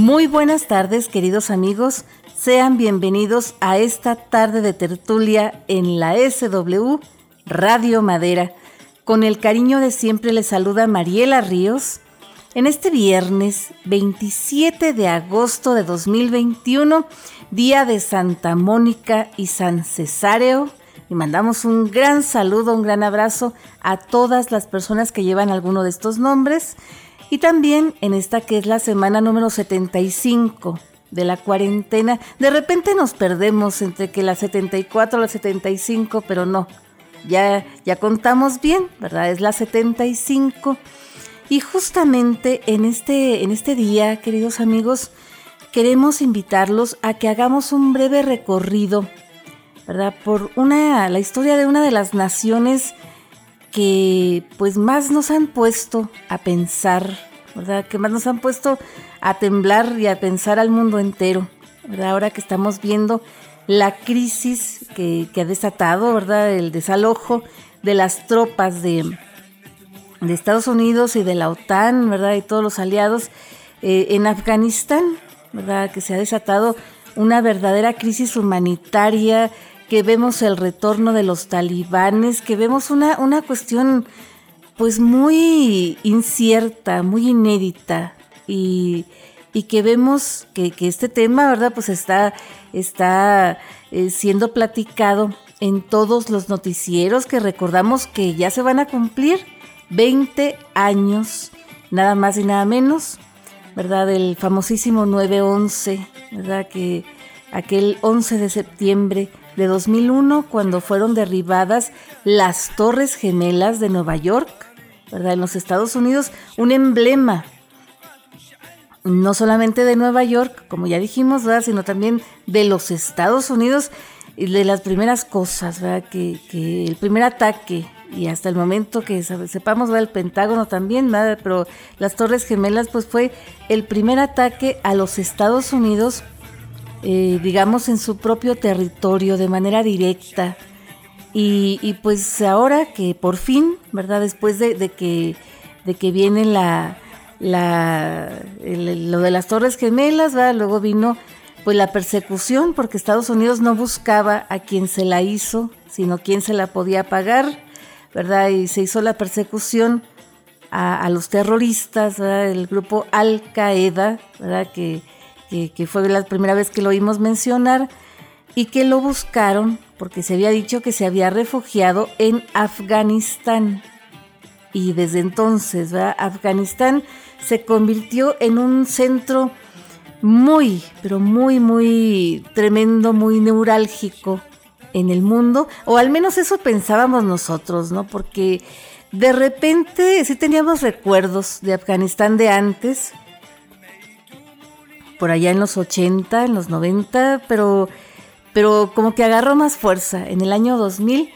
Muy buenas tardes, queridos amigos. Sean bienvenidos a esta tarde de tertulia en la SW Radio Madera. Con el cariño de siempre les saluda Mariela Ríos. En este viernes 27 de agosto de 2021, día de Santa Mónica y San Cesáreo, y mandamos un gran saludo, un gran abrazo a todas las personas que llevan alguno de estos nombres. Y también en esta que es la semana número 75 de la cuarentena. De repente nos perdemos entre que la 74 o la 75, pero no. Ya, ya contamos bien, ¿verdad? Es la 75. Y justamente en este, en este día, queridos amigos, queremos invitarlos a que hagamos un breve recorrido ¿verdad? Por una, la historia de una de las naciones que pues más nos han puesto a pensar, ¿verdad? Que más nos han puesto a temblar y a pensar al mundo entero, ¿verdad? Ahora que estamos viendo la crisis que, ha desatado, ¿verdad? El desalojo de las tropas de, de, Estados Unidos y de la OTAN, ¿verdad? Y todos los aliados eh, en Afganistán, ¿verdad? Que se ha desatado una verdadera crisis humanitaria que vemos el retorno de los talibanes, que vemos una, una cuestión pues muy incierta, muy inédita y, que vemos que, este tema, ¿verdad? Pues está, está eh, siendo platicado en todos los noticieros que recordamos que ya se van a cumplir 20 años, nada más y nada menos, ¿verdad? Del famosísimo 9-11, ¿verdad? Que aquel 11 de septiembre de 2001 cuando fueron derribadas las Torres Gemelas de Nueva York, ¿verdad? En los Estados Unidos, un emblema no solamente de Nueva York, como ya dijimos, ¿verdad? sino también de los Estados Unidos y de las primeras cosas, ¿verdad? Que, que el primer ataque y hasta el momento que sepamos, va el Pentágono también, ¿verdad? pero las Torres Gemelas pues fue el primer ataque a los Estados Unidos eh, digamos, en su propio territorio de manera directa. Y, pues ahora que por fin, ¿verdad? Después de, que, de que viene la, la lo de las Torres Gemelas, ¿verdad? Luego vino pues la persecución, porque Estados Unidos no buscaba a quien se la hizo, sino quien se la podía pagar, ¿verdad? Y se hizo la persecución a, los terroristas, ¿verdad? El grupo Al Qaeda, ¿verdad? Que, que, fue la primera vez que lo oímos mencionar, y que lo buscaron porque se había dicho que se había refugiado en Afganistán. Y desde entonces, Afganistán se convirtió en un centro muy, pero muy, muy tremendo, muy neurálgico en el mundo, o al menos eso pensábamos nosotros, ¿no? Porque de repente sí teníamos recuerdos de Afganistán de antes, por allá en los 80, en los 90, pero, pero como que agarró más fuerza en el año 2000.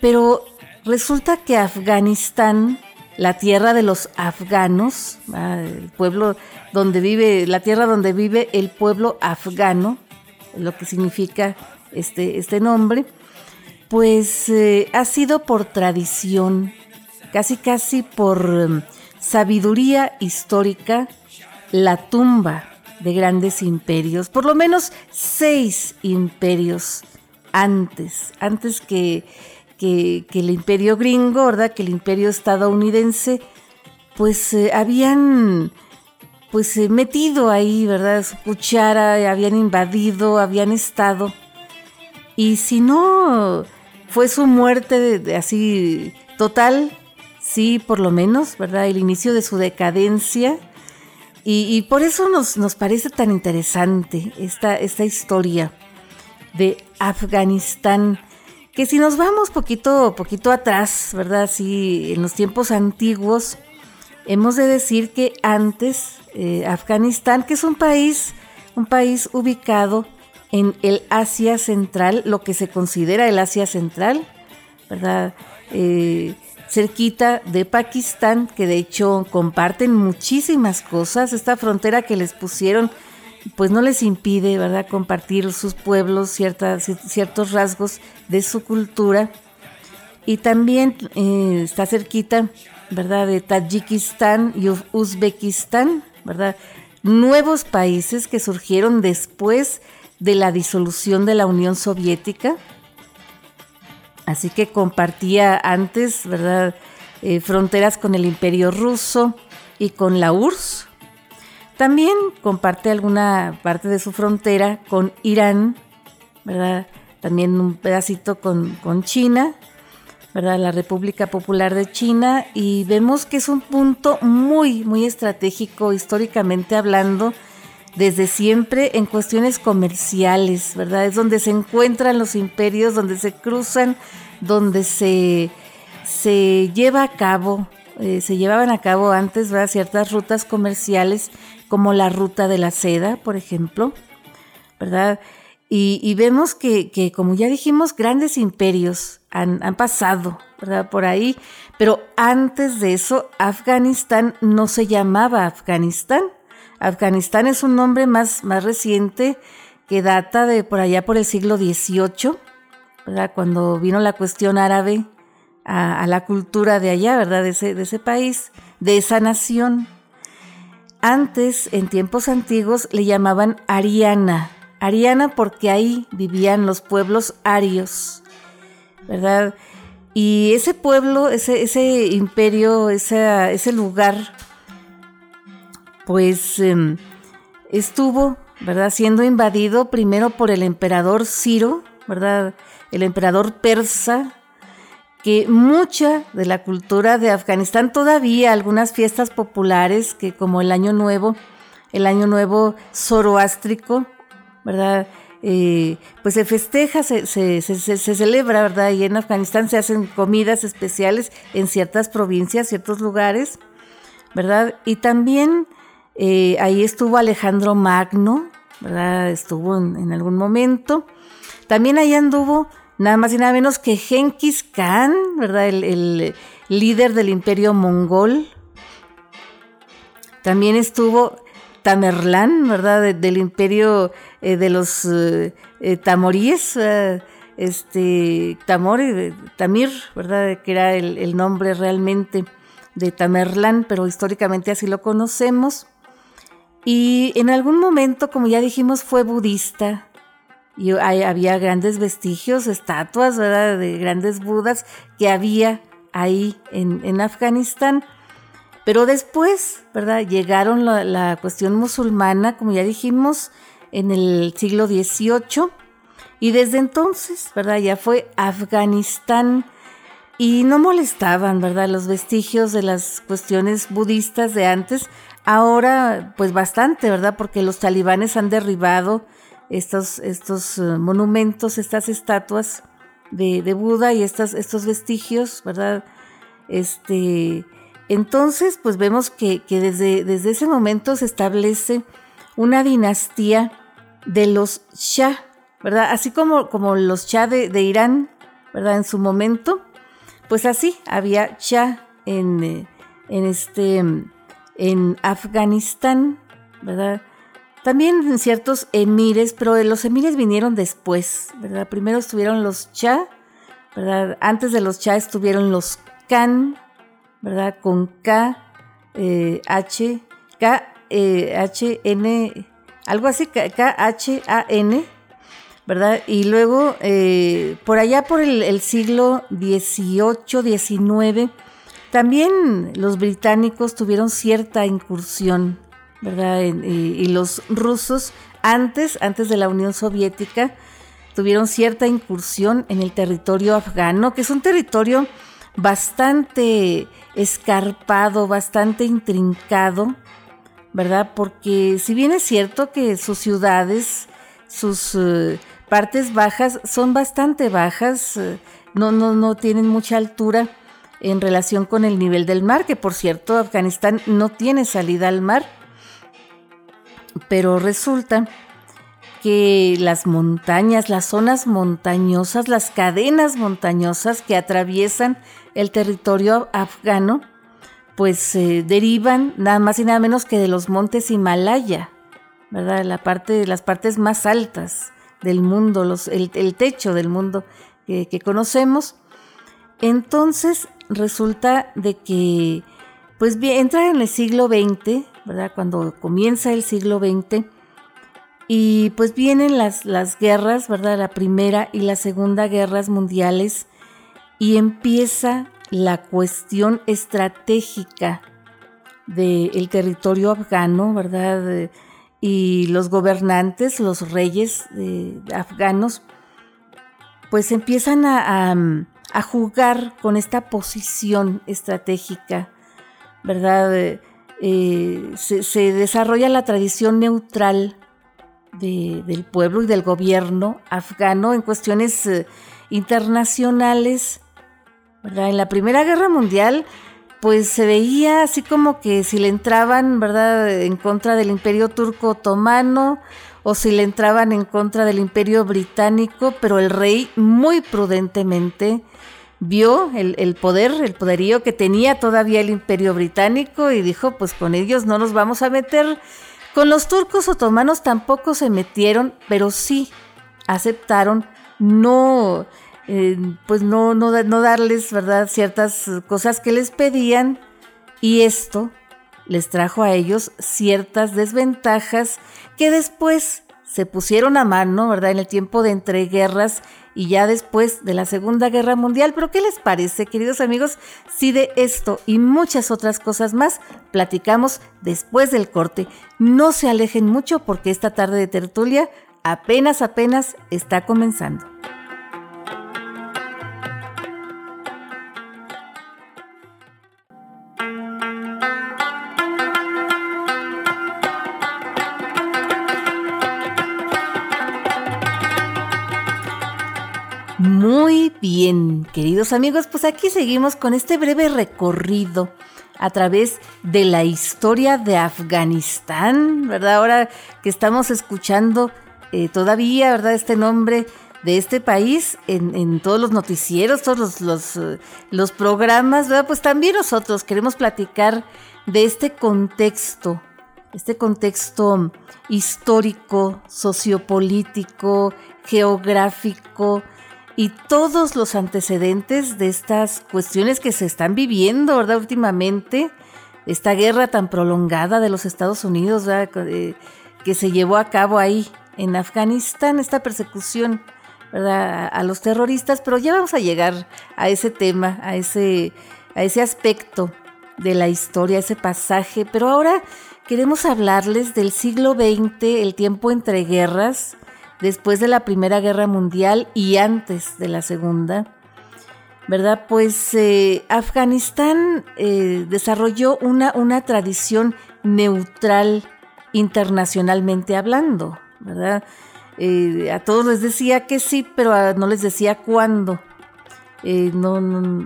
Pero resulta que Afganistán, la tierra de los afganos, ah, el pueblo donde vive, la tierra donde vive el pueblo afgano, lo que significa este, este nombre, pues eh, ha sido por tradición, casi casi por em, sabiduría histórica, la tumba de grandes imperios, por lo menos seis imperios antes, antes que, que, el imperio gringo, ¿verdad? Que el imperio estadounidense, pues eh, habían pues eh, metido ahí, ¿verdad? Su cuchara, habían invadido, habían estado. Y si no fue su muerte de, así total, sí, por lo menos, ¿verdad? El inicio de su decadencia y, por eso nos, nos, parece tan interesante esta, esta historia de Afganistán, que si nos vamos poquito, poquito atrás, ¿verdad? Sí, en los tiempos antiguos, hemos de decir que antes eh, Afganistán, que es un país, un país ubicado en el Asia Central, lo que se considera el Asia Central, ¿verdad? Eh, cerquita de Pakistán, que de hecho comparten muchísimas cosas. Esta frontera que les pusieron, pues no les impide, ¿verdad?, compartir sus pueblos, ciertos rasgos de su cultura. Y también eh, está cerquita, ¿verdad?, de Tayikistán y Uzbekistán, ¿verdad? nuevos países que surgieron después de la disolución de la Unión Soviética. Así que compartía antes, ¿verdad?, eh, fronteras con el Imperio Ruso y con la URSS. También comparte alguna parte de su frontera con Irán, ¿verdad? También un pedacito con, con China, ¿verdad? La República Popular de China. Y vemos que es un punto muy, muy estratégico históricamente hablando desde siempre en cuestiones comerciales, ¿verdad? Es donde se encuentran los imperios, donde se cruzan, donde se se lleva a cabo, eh, se llevaban a cabo antes ciertas rutas comerciales, como la ruta de la seda, por ejemplo, ¿verdad? Y, vemos que, como ya dijimos, grandes imperios han, pasado, ¿verdad? Por ahí, pero antes de eso, Afganistán no se llamaba Afganistán. Afganistán es un nombre más, más reciente que data de por allá por el siglo XVIII, ¿verdad? Cuando vino la cuestión árabe a, la cultura de allá, ¿verdad? De ese, de ese país, de esa nación. Antes, en tiempos antiguos, le llamaban Ariana. Ariana porque ahí vivían los pueblos arios, ¿verdad? Y ese pueblo, ese, ese imperio, ese lugar, pues em, estuvo, ¿verdad? Siendo invadido primero por el emperador Ciro, ¿verdad? El emperador persa, que mucha de la cultura de Afganistán, todavía algunas fiestas populares que como el Año Nuevo, el Año Nuevo zoroástrico, ¿verdad? Eh, pues se festeja, se, se, celebra, ¿verdad? Y en Afganistán se hacen comidas especiales en ciertas provincias, ciertos lugares, ¿verdad? Y también eh, ahí estuvo Alejandro Magno, ¿verdad? Estuvo en, algún momento. También ahí anduvo nada más y nada menos que Genghis Khan, ¿verdad? El, líder del imperio mongol. También estuvo Tamerlán, ¿verdad? del imperio eh, de los eh, eh, tamoríes, este, Tamir, ¿verdad? Que era el, el nombre realmente de Tamerlán, pero históricamente así lo conocemos. Y en algún momento, como ya dijimos, fue budista, y había grandes vestigios, estatuas, ¿verdad? De grandes budas que había ahí en, Afganistán. Pero después, ¿verdad? Llegaron la, cuestión musulmana, como ya dijimos, en el siglo XVIII. Y desde entonces, ¿verdad? Ya fue Afganistán. Y no molestaban, ¿verdad? Los vestigios de las cuestiones budistas de antes. Ahora, pues bastante, ¿verdad? Porque los talibanes han derribado estos, estos eh, monumentos, estas estatuas de, Buda y estas, estos vestigios, ¿verdad? Este, entonces, pues vemos que, desde, desde, ese momento se establece una dinastía de los Shah, ¿verdad? Así como, como los Shah de, Irán, ¿verdad? En su momento, pues así había Shah en, eh, en, este, en Afganistán, ¿verdad? También ciertos emires, pero los emires vinieron después, ¿verdad? Primero estuvieron los cha, ¿verdad? Antes de los cha estuvieron los Khan, ¿verdad? Con K, eh, H, K, eh, H, N, algo así, K, H, A, N, ¿verdad? Y luego, eh, por allá por el, el siglo XVIII, XIX, también los británicos tuvieron cierta incursión, ¿verdad? Y, los rusos, antes, antes de la Unión Soviética, tuvieron cierta incursión en el territorio afgano, que es un territorio bastante escarpado, bastante intrincado, ¿verdad? Porque si bien es cierto que sus ciudades, sus eh, partes bajas son bastante bajas, eh, no, no, no tienen mucha altura en relación con el nivel del mar, que por cierto Afganistán no tiene salida al mar, pero resulta que las montañas, las zonas montañosas, las cadenas montañosas que atraviesan el territorio afgano, pues se derivan nada más y nada menos que de los montes Himalaya, ¿verdad? La parte, las partes más altas del mundo, los, el, techo del mundo que, que conocemos. Entonces resulta de que, pues bien, entra en el siglo XX, ¿verdad? Cuando comienza el siglo XX. Y pues vienen las, las guerras, ¿verdad? La primera y la segunda guerras mundiales y empieza la cuestión estratégica del territorio afgano, ¿verdad? Y los gobernantes, los reyes afganos, pues empiezan a, jugar con esta posición estratégica, ¿verdad? Eh, se, desarrolla la tradición neutral del pueblo y del gobierno afgano en cuestiones eh, internacionales. En la Primera Guerra Mundial, pues se veía así como que si le entraban, ¿verdad?, en contra del Imperio Turco Otomano o si le entraban en contra del Imperio Británico, pero el rey muy prudentemente vio el, poder, el poderío que tenía todavía el imperio británico y dijo, pues con ellos no nos vamos a meter. Con los turcos otomanos tampoco se metieron, pero sí aceptaron no, eh, pues no, no, no darles, ¿verdad?, ciertas cosas que les pedían y esto les trajo a ellos ciertas desventajas que después se pusieron a mano, ¿verdad? En el tiempo de entreguerras y ya después de la Segunda Guerra Mundial. Pero ¿qué les parece, queridos amigos, si de esto y muchas otras cosas más platicamos después del corte? No se alejen mucho porque esta tarde de tertulia apenas, apenas está comenzando. Muy bien, queridos amigos, pues aquí seguimos con este breve recorrido a través de la historia de Afganistán, ¿verdad? Ahora que estamos escuchando eh, todavía, ¿verdad? Este nombre de este país en, todos los noticieros, todos los, eh, los, programas, ¿verdad? Pues también nosotros queremos platicar de este contexto, este contexto histórico, sociopolítico, geográfico, y todos los antecedentes de estas cuestiones que se están viviendo, ¿verdad? Últimamente, esta guerra tan prolongada de los Estados Unidos, ¿verdad? Eh, que se llevó a cabo ahí en Afganistán, esta persecución, ¿verdad? A los terroristas, pero ya vamos a llegar a ese tema, a ese, a ese aspecto de la historia, ese pasaje, pero ahora queremos hablarles del siglo XX, el tiempo entre guerras, después de la Primera Guerra Mundial y antes de la Segunda, ¿verdad? Pues eh, Afganistán eh, desarrolló una, una tradición neutral internacionalmente hablando, ¿verdad? Eh, a todos les decía que sí, pero no les decía cuándo.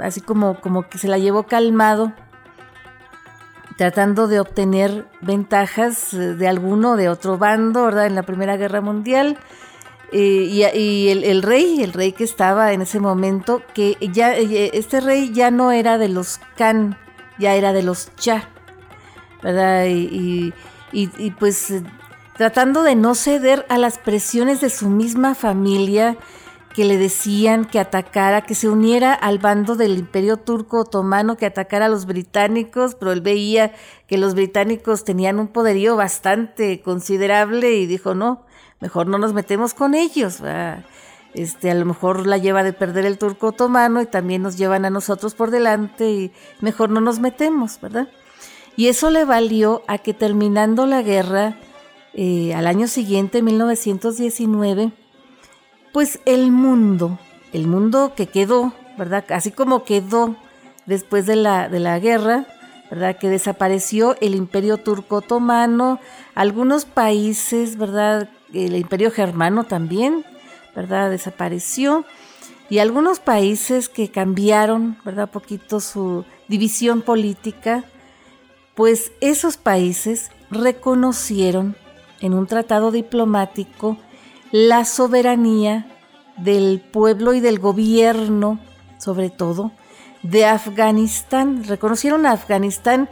así como, como que se la llevó calmado, tratando de obtener ventajas de alguno de otro bando, ¿verdad? En la Primera Guerra Mundial. Eh, y, el, rey, el rey que estaba en ese momento, que ya eh, este rey ya no era de los Khan, ya era de los Cha, ¿verdad? Y, y pues eh, tratando de no ceder a las presiones de su misma familia, que le decían que atacara, que se uniera al bando del imperio turco otomano, que atacara a los británicos, pero él veía que los británicos tenían un poderío bastante considerable y dijo, no, mejor no nos metemos con ellos. Este, a lo mejor la lleva de perder el turco otomano y también nos llevan a nosotros por delante y mejor no nos metemos, ¿verdad? Y eso le valió a que terminando la guerra, eh, al año siguiente, 1919, pues el mundo, el mundo que quedó, ¿verdad? Así como quedó después de la, de la guerra, ¿verdad? Que desapareció el imperio turco otomano, algunos países, ¿verdad? El imperio germano también, ¿verdad? Desapareció. Y algunos países que cambiaron, ¿verdad? Poquito su división política, pues esos países reconocieron en un tratado diplomático la soberanía del pueblo y del gobierno, sobre todo, de Afganistán. Reconocieron a Afganistán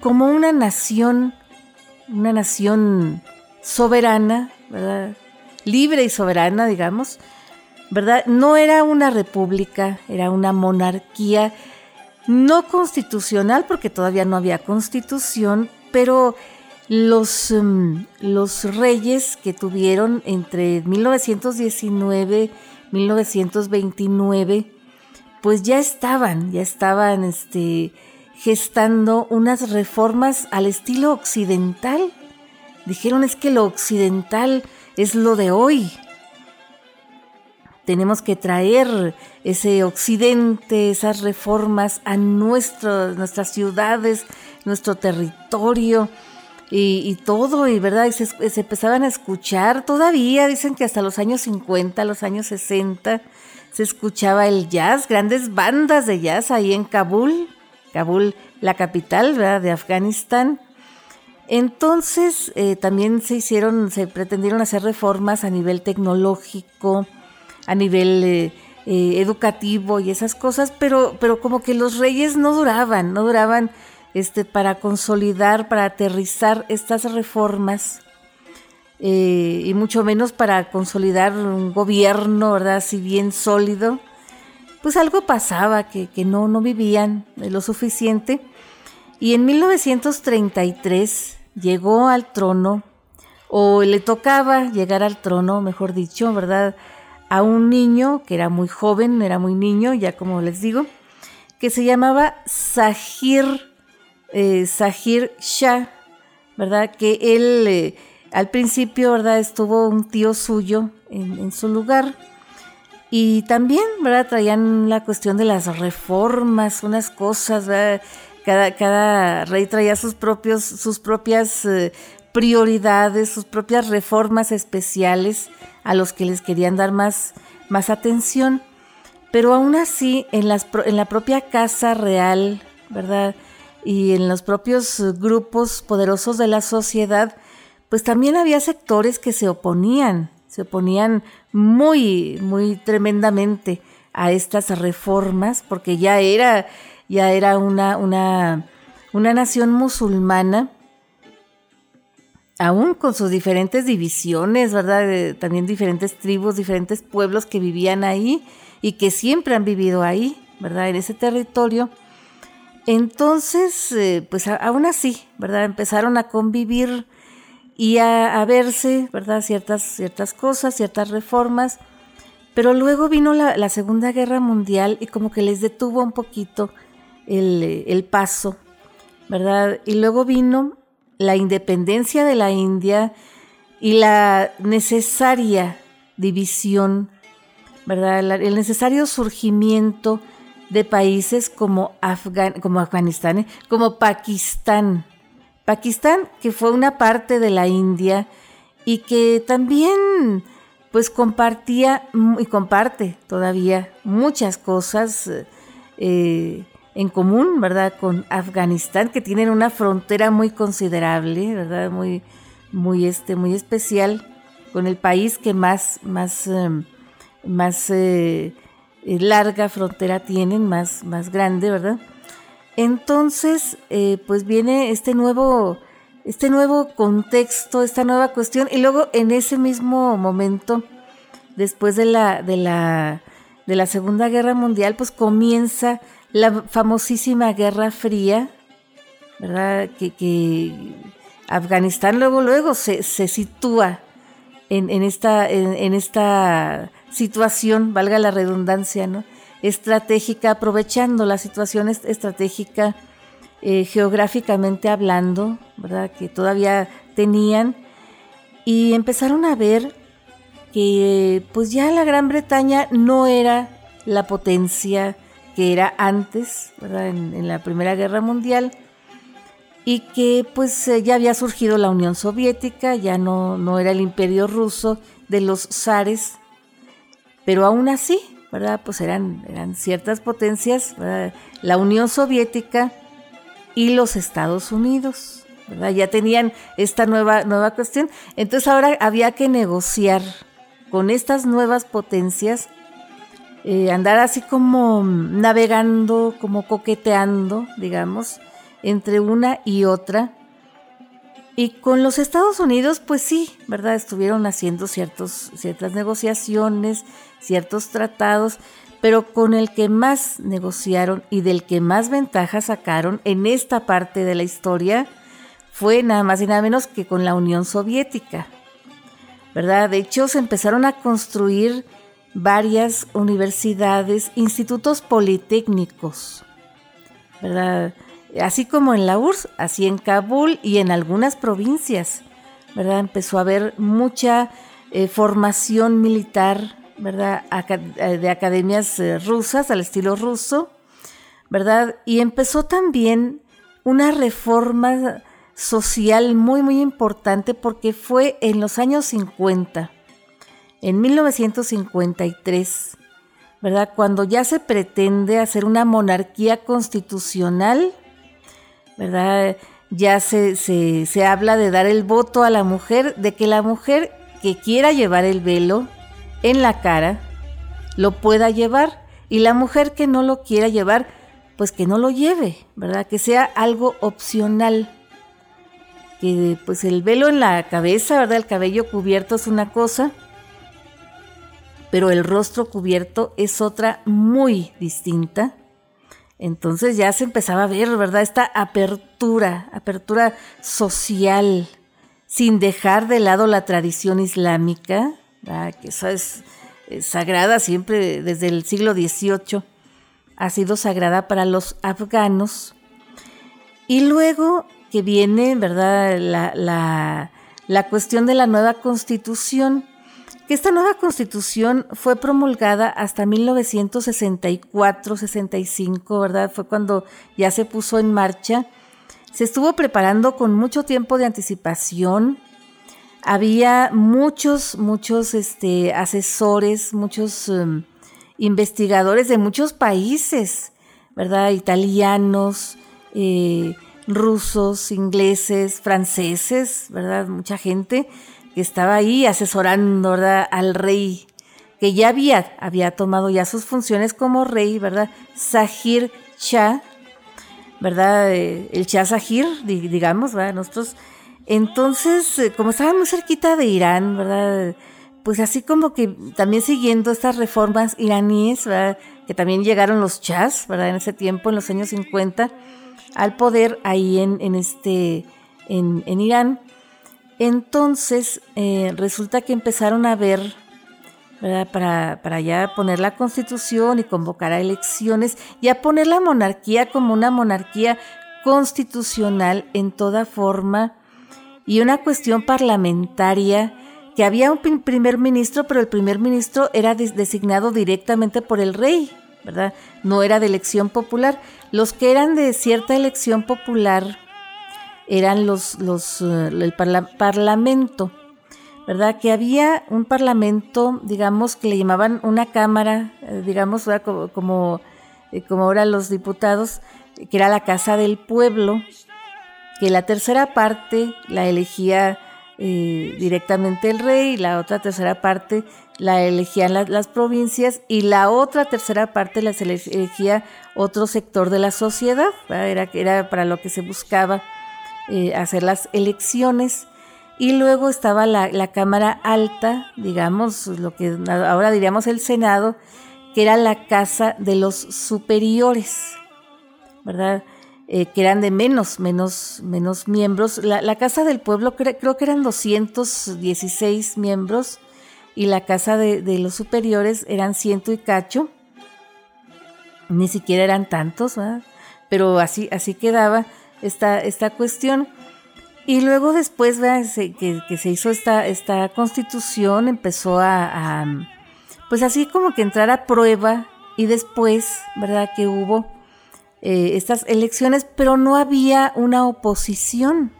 como una nación, una nación soberana, ¿verdad? libre y soberana, digamos, ¿verdad? No era una república, era una monarquía no constitucional, porque todavía no había constitución, pero los, em, los reyes que tuvieron entre 1919 1929 pues ya estaban, ya estaban este, gestando unas reformas al estilo occidental. Dijeron es que lo occidental es lo de hoy. Tenemos que traer ese occidente, esas reformas a nuestras ciudades, nuestro territorio y, todo, y verdad, y se, se, empezaban a escuchar todavía, dicen que hasta los años 50, los años 60, se escuchaba el jazz, grandes bandas de jazz ahí en Kabul, Kabul, la capital ¿verdad? de Afganistán. Entonces eh, también se hicieron, se pretendieron hacer reformas a nivel tecnológico, a nivel eh, eh, educativo y esas cosas, pero, pero como que los reyes no duraban, no duraban este, para consolidar, para aterrizar estas reformas eh, y mucho menos para consolidar un gobierno, ¿verdad? Así bien sólido, pues algo pasaba, que, no, no vivían lo suficiente. Y en 1933 llegó al trono, o le tocaba llegar al trono, mejor dicho, ¿verdad? A un niño que era muy joven, era muy niño, ya como les digo, que se llamaba Sahir eh, Sahir Shah, ¿verdad? Que él eh, al principio, ¿verdad? Estuvo un tío suyo en, su lugar. Y también, ¿verdad? Traían la cuestión de las reformas, unas cosas, ¿verdad? Cada, cada rey traía sus, propios, sus propias eh, prioridades, sus propias reformas especiales a los que les querían dar más, más atención. Pero aún así, en, en la propia casa real, ¿verdad? Y en los propios grupos poderosos de la sociedad, pues también había sectores que se oponían, se oponían muy, muy tremendamente a estas reformas, porque ya era, ya era una, una, una nación musulmana, aún con sus diferentes divisiones, ¿verdad? también diferentes tribus, diferentes pueblos que vivían ahí y que siempre han vivido ahí, ¿verdad? En ese territorio entonces, eh, pues aún así, ¿verdad? Empezaron a convivir y a, verse, ¿verdad? Ciertas, ciertas cosas, ciertas reformas. Pero luego vino la, Segunda Guerra Mundial y como que les detuvo un poquito el, el paso, ¿verdad? Y luego vino la independencia de la India y la necesaria división, ¿verdad? el necesario surgimiento de países como, como Afganistán, ¿eh? como Pakistán. Pakistán, que fue una parte de la India y que también pues compartía y comparte todavía muchas cosas eh, en común, ¿verdad? Con Afganistán, que tienen una frontera muy considerable, ¿verdad? Muy, muy, este, muy especial con el país que más, más, em, más eh, eh, larga frontera tienen, más, más grande, ¿verdad? Entonces, eh, pues viene este nuevo, este nuevo contexto, esta nueva cuestión, y luego en ese mismo momento, después de la, de la, de la Segunda Guerra Mundial, pues comienza la famosísima Guerra Fría, ¿verdad? Que, Afganistán luego, luego se, se sitúa en, esta, situación, valga la redundancia, ¿no? estratégica, aprovechando la situación estratégica eh, geográficamente hablando, ¿verdad? que todavía tenían, y empezaron a ver que pues ya la Gran Bretaña no era la potencia que era antes, ¿verdad? En, la Primera Guerra Mundial, y que pues eh, ya había surgido la Unión Soviética, ya no, no era el imperio ruso de los zares, pero aún así, ¿verdad? Pues eran, eran ciertas potencias, la Unión Soviética y los Estados Unidos, ¿verdad? Ya tenían esta nueva, nueva cuestión. Entonces ahora había que negociar con estas nuevas potencias, eh, andar así como navegando, como coqueteando, digamos, entre una y otra y con los Estados Unidos, pues sí, ¿verdad? Estuvieron haciendo ciertos, ciertas negociaciones, ciertos tratados, pero con el que más negociaron y del que más ventaja sacaron en esta parte de la historia fue nada más y nada menos que con la Unión Soviética, ¿verdad? De hecho, se empezaron a construir varias universidades, institutos politécnicos, ¿verdad? Así como en la URSS, así en Kabul y en algunas provincias, ¿verdad? Empezó a haber mucha eh, formación militar, ¿verdad? Eh, de academias eh, rusas al estilo ruso, ¿verdad? Y empezó también una reforma social muy, muy importante porque fue en los años 50, en 1953, ¿verdad? Cuando ya se pretende hacer una monarquía constitucional, ¿verdad? Ya se, se, habla de dar el voto a la mujer, de que la mujer que quiera llevar el velo en la cara, lo pueda llevar, y la mujer que no lo quiera llevar, pues que no lo lleve, ¿verdad? Que sea algo opcional. Que pues el velo en la cabeza, ¿verdad? El cabello cubierto es una cosa, pero el rostro cubierto es otra muy distinta. Entonces ya se empezaba a ver, ¿verdad? Esta apertura, apertura social, sin dejar de lado la tradición islámica, que eso es, sagrada siempre desde el siglo XVIII, ha sido sagrada para los afganos. Y luego que viene, ¿verdad? La, la, la cuestión de la nueva constitución, que esta nueva constitución fue promulgada hasta 1964-65, ¿verdad? Fue cuando ya se puso en marcha. Se estuvo preparando con mucho tiempo de anticipación. Había muchos, muchos este, asesores, muchos em, investigadores de muchos países, ¿verdad? Italianos, eh, rusos, ingleses, franceses, ¿verdad? Mucha gente que estaba ahí asesorando al rey, que ya había, había tomado ya sus funciones como rey, ¿verdad? Sahir Shah, ¿verdad? Eh, el Shah Sahir, digamos, ¿verdad? Nosotros, entonces, eh, como estaba muy cerquita de Irán, ¿verdad? Pues así como que también siguiendo estas reformas iraníes, ¿verdad? Que también llegaron los Chas, ¿verdad? En ese tiempo, en los años 50, al poder ahí en, en este, en, en Irán entonces, eh, resulta que empezaron a ver, Para, para ya poner la constitución y convocar a elecciones y a poner la monarquía como una monarquía constitucional en toda forma y una cuestión parlamentaria que había un primer ministro, pero el primer ministro era designado directamente por el rey, ¿verdad? No era de elección popular. Los que eran de cierta elección popular, eran los, los eh, el parlamento, ¿verdad? Que había un parlamento, digamos, que le llamaban una cámara, eh, digamos, como, como, eh, como ahora los diputados, que era la Casa del Pueblo, que la tercera parte la elegía directamente el rey, la otra tercera parte la elegían las provincias y la otra tercera parte la elegía otro sector de la sociedad, era, era para lo que se buscaba eh, hacer las elecciones. Y luego estaba la, Cámara Alta, digamos, lo que ahora diríamos el Senado, que era la Casa de los Superiores, ¿verdad? Eh, que eran de menos, menos, menos miembros. La, Casa del Pueblo creo que eran 216 miembros y la Casa de, los Superiores eran ciento y cacho. Ni siquiera eran tantos, ¿verdad? Pero así, así quedaba esta, esta cuestión. Y luego después que, que, se hizo esta, esta constitución, empezó a, pues así como que entrar a prueba y después, ¿verdad? Que hubo eh, estas elecciones, pero no había una oposición,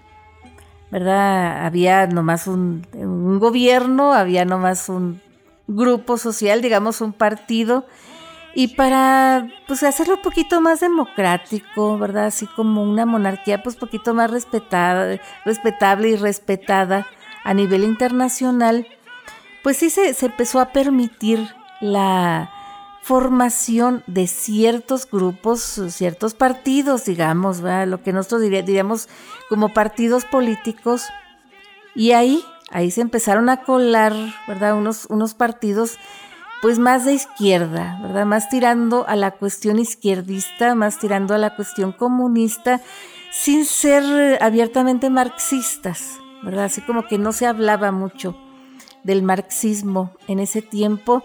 ¿verdad? Había nomás un, un gobierno, había nomás un grupo social, digamos un partido, y para pues hacerlo un poquito más democrático, ¿verdad? Así como una monarquía pues poquito más respetada, respetable y respetada a nivel internacional, pues sí se, empezó a permitir la formación de ciertos grupos, ciertos partidos, digamos, ¿verdad? lo que nosotros diríamos como partidos políticos, y ahí, ahí se empezaron a colar, ¿verdad? Unos, unos partidos pues más de izquierda, ¿verdad? Más tirando a la cuestión izquierdista, más tirando a la cuestión comunista, sin ser abiertamente marxistas, ¿verdad? Así como que no se hablaba mucho del marxismo en ese tiempo,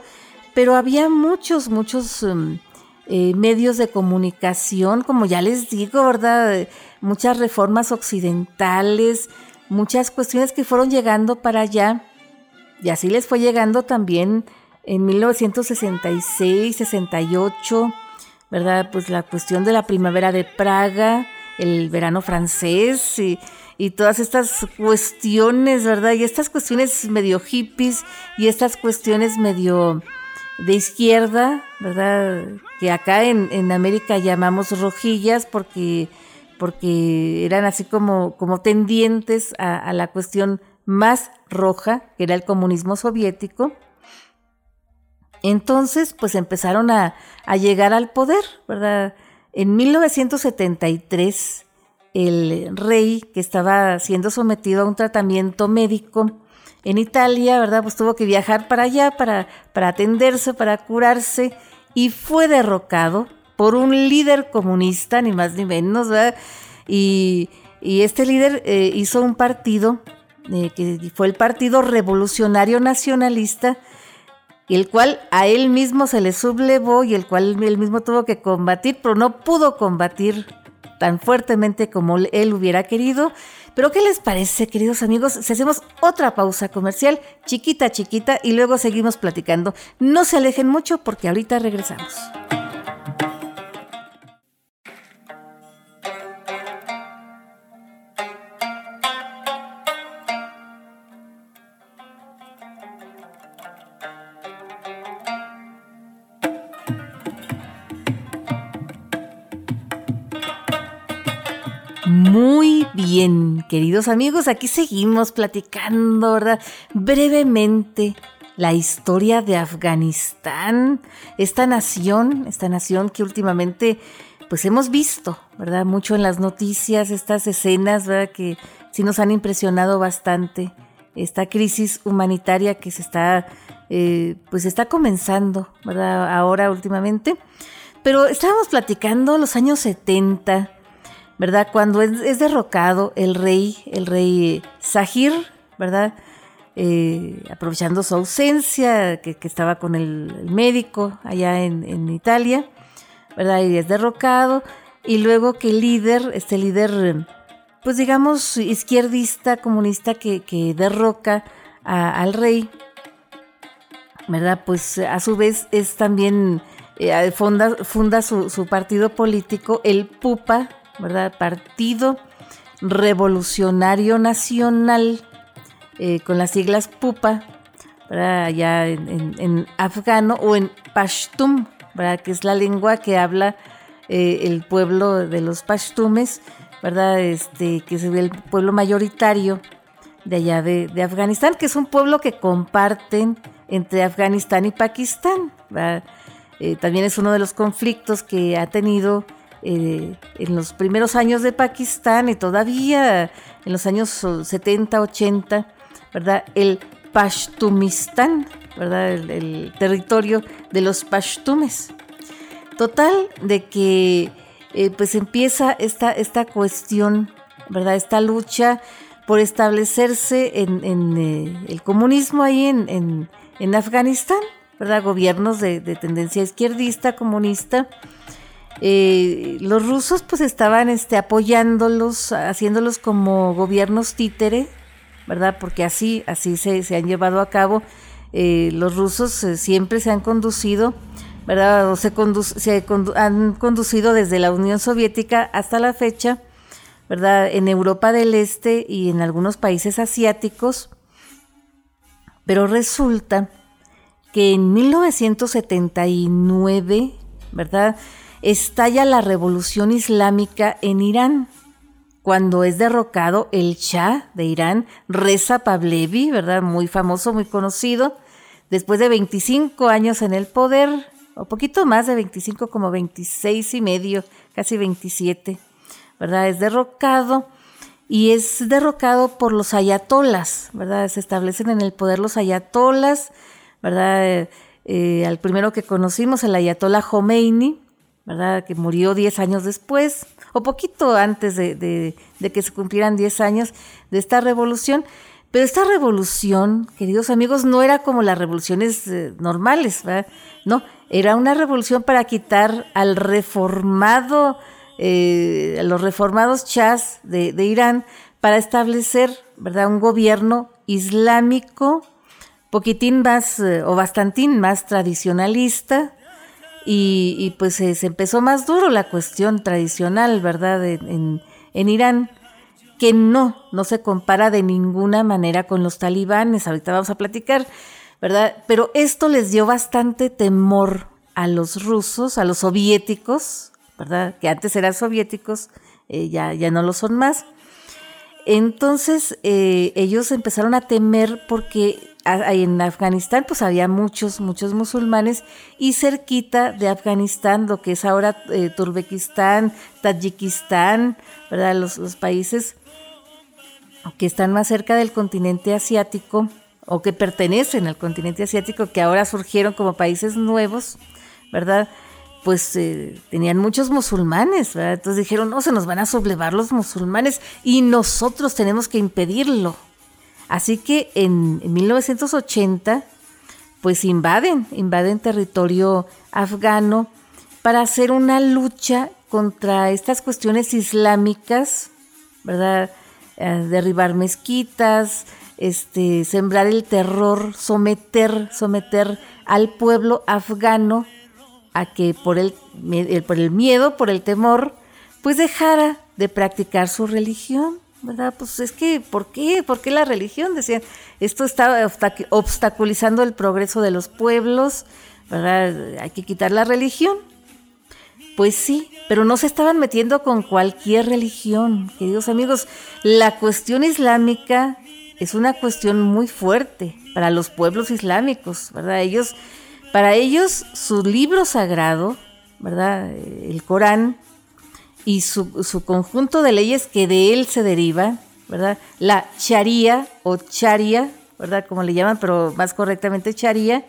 pero había muchos, muchos um, eh, medios de comunicación, como ya les digo, ¿verdad? Muchas reformas occidentales, muchas cuestiones que fueron llegando para allá, y así les fue llegando también en 1966, 68, ¿verdad? Pues la cuestión de la primavera de Praga, el verano francés y, todas estas cuestiones, ¿verdad? Y estas cuestiones medio hippies y estas cuestiones medio de izquierda, ¿verdad? Que acá en, América llamamos rojillas porque, porque eran así como, como tendientes a, a la cuestión más roja, que era el comunismo soviético. Entonces, pues empezaron a, llegar al poder, ¿verdad? En 1973, el rey que estaba siendo sometido a un tratamiento médico en Italia, ¿verdad? Pues tuvo que viajar para allá para, para atenderse, para curarse, y fue derrocado por un líder comunista, ni más ni menos, ¿verdad? Y, este líder eh, hizo un partido, eh, que fue el Partido Revolucionario Nacionalista, el cual a él mismo se le sublevó y el cual él mismo tuvo que combatir, pero no pudo combatir tan fuertemente como él hubiera querido. Pero ¿qué les parece, queridos amigos? Si hacemos otra pausa comercial, chiquita, chiquita, y luego seguimos platicando. No se alejen mucho porque ahorita regresamos. Queridos amigos, aquí seguimos platicando, ¿verdad? Brevemente la historia de Afganistán, esta nación, esta nación que últimamente pues hemos visto, ¿verdad? Mucho en las noticias, estas escenas, ¿verdad? Que sí nos han impresionado bastante, esta crisis humanitaria que se está, eh, pues está comenzando, ¿verdad? Ahora últimamente. Pero estábamos platicando los años 70, ¿verdad? Cuando es, derrocado el rey, el rey Sahir, ¿verdad? Eh, aprovechando su ausencia, que, estaba con el, médico allá en, Italia, ¿verdad? Y es derrocado. Y luego que el líder, este líder, pues digamos, izquierdista, comunista, que, derroca al rey, ¿verdad? Pues a su vez es también, eh, funda, funda su, su partido político, el PUPA, ¿verdad? Partido Revolucionario Nacional, eh, con las siglas PUPA, ¿verdad? allá en, afgano o en Pashtum, ¿verdad? que es la lengua que habla eh, el pueblo de los Pashtumes, ¿verdad? Este, que es el pueblo mayoritario de allá de, Afganistán, que es un pueblo que comparten entre Afganistán y Pakistán. Eh, también es uno de los conflictos que ha tenido eh, en los primeros años de Pakistán y todavía en los años 70, 80, ¿verdad? El Pashtumistán, ¿verdad? El, territorio de los Pashtumes. Total, de que eh, pues empieza esta, esta cuestión, ¿verdad? Esta lucha por establecerse en, eh, el comunismo ahí en, Afganistán, ¿verdad? Gobiernos de tendencia izquierdista, comunista, eh, los rusos pues estaban este, apoyándolos, haciéndolos como gobiernos títere, ¿verdad? Porque así, así se, han llevado a cabo. Eh, los rusos eh, siempre se han conducido, ¿verdad? Se han conducido desde la Unión Soviética hasta la fecha, ¿verdad? En Europa del Este y en algunos países asiáticos. Pero resulta que en 1979, ¿verdad? Estalla la revolución islámica en Irán, cuando es derrocado el Shah de Irán, Reza Pavlevi, ¿verdad? Muy famoso, muy conocido, después de 25 años en el poder, o poquito más de 25, como 26 y medio, casi 27, ¿verdad? Es derrocado y es derrocado por los ayatolas, ¿verdad? Se establecen en el poder los ayatolas, ¿verdad? eh, al primero que conocimos, el Ayatollah Khomeini, ¿verdad? Que murió 10 años después, o poquito antes de, que se cumplieran 10 años de esta revolución. Pero esta revolución, queridos amigos, no era como las revoluciones eh, normales, ¿verdad? No, era una revolución para quitar al reformado, eh, a los reformados chas de, de Irán, para establecer, ¿verdad?, un gobierno islámico, poquitín más eh, o bastantín más tradicionalista, y, pues se empezó más duro la cuestión tradicional, ¿verdad?, en, en, Irán, que no, no se compara de ninguna manera con los talibanes, ahorita vamos a platicar, ¿verdad? Pero esto les dio bastante temor a los rusos, a los soviéticos, ¿verdad? Que antes eran soviéticos, eh, ya, ya no lo son más. Entonces eh, ellos empezaron a temer porque en Afganistán pues había muchos, muchos musulmanes y cerquita de Afganistán, lo que es ahora eh, Tayikistán, ¿verdad? Los, los países que están más cerca del continente asiático o que pertenecen al continente asiático, que ahora surgieron como países nuevos, ¿verdad? pues eh, tenían muchos musulmanes, ¿verdad? Entonces dijeron, no, se nos van a sublevar los musulmanes y nosotros tenemos que impedirlo. Así que en, 1980, pues invaden, invaden territorio afgano para hacer una lucha contra estas cuestiones islámicas, ¿verdad? Eh, derribar mezquitas, este, sembrar el terror, someter, someter al pueblo afgano a que por el, por el miedo, por el temor, pues dejara de practicar su religión, ¿verdad? Pues es que, ¿por qué? ¿Por qué la religión? Decían, esto está obstaculizando el progreso de los pueblos, ¿verdad? Hay que quitar la religión. Pues sí, pero no se estaban metiendo con cualquier religión, queridos amigos. La cuestión islámica es una cuestión muy fuerte para los pueblos islámicos, ¿verdad? Ellos para ellos, su libro sagrado, ¿verdad? El Corán y su, conjunto de leyes que de él se deriva, ¿verdad? La Sharia o Sharia, ¿verdad? Como le llaman, pero más correctamente Sharia,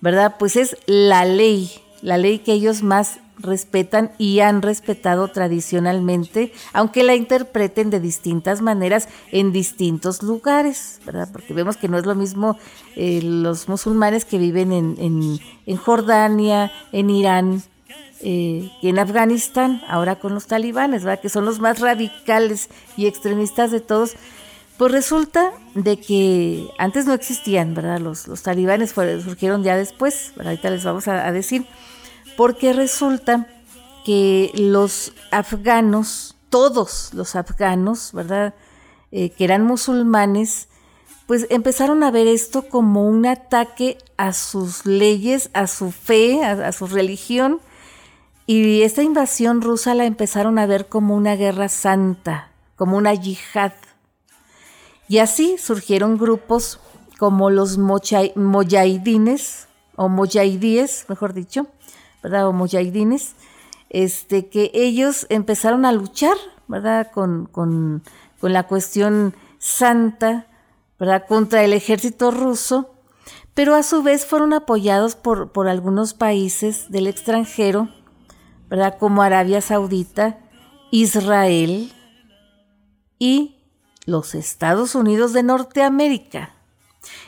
¿verdad? Pues es la ley, la ley que ellos más respetan y han respetado tradicionalmente, aunque la interpreten de distintas maneras en distintos lugares, ¿verdad? Porque vemos que no es lo mismo eh, los musulmanes que viven en, en, Jordania, en Irán, eh, en Afganistán, ahora con los talibanes, ¿verdad? Que son los más radicales y extremistas de todos. Pues resulta de que antes no existían, ¿verdad? Los, los talibanes surgieron ya después, ahorita les vamos a decir porque resulta que los afganos, todos los afganos, ¿verdad? Eh, que eran musulmanes, pues empezaron a ver esto como un ataque a sus leyes, a su fe, a, su religión, y esta invasión rusa la empezaron a ver como una guerra santa, como una yihad. Y así surgieron grupos como los moyahidines, o moyahidíes, mejor dicho, ¿verdad? O mujahidines, este, que ellos empezaron a luchar, ¿verdad? Con, con, con la cuestión santa, ¿verdad? Contra el ejército ruso, pero a su vez fueron apoyados por, por algunos países del extranjero, ¿verdad? Como Arabia Saudita, Israel y los Estados Unidos de Norteamérica.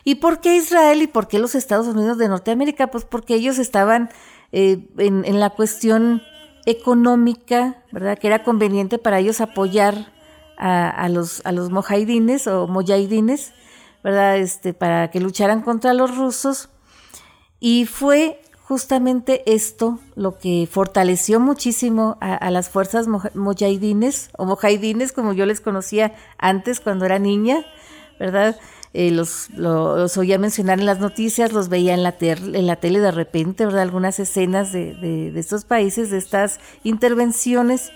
¿Y por qué Israel y por qué los Estados Unidos de Norteamérica? Pues porque ellos estaban eh, en, la cuestión económica, ¿verdad? Que era conveniente para ellos apoyar a, los, a los mojahidines o moyahidines, ¿verdad? Este, para que lucharan contra los rusos. Y fue justamente esto lo que fortaleció muchísimo a, las fuerzas mojahidines o mojahidines, como yo les conocía antes cuando era niña, ¿verdad? Eh, los, los, oía mencionar en las noticias, los veía en la, en la tele de repente, ¿verdad? Algunas escenas de, de, estos países, de estas intervenciones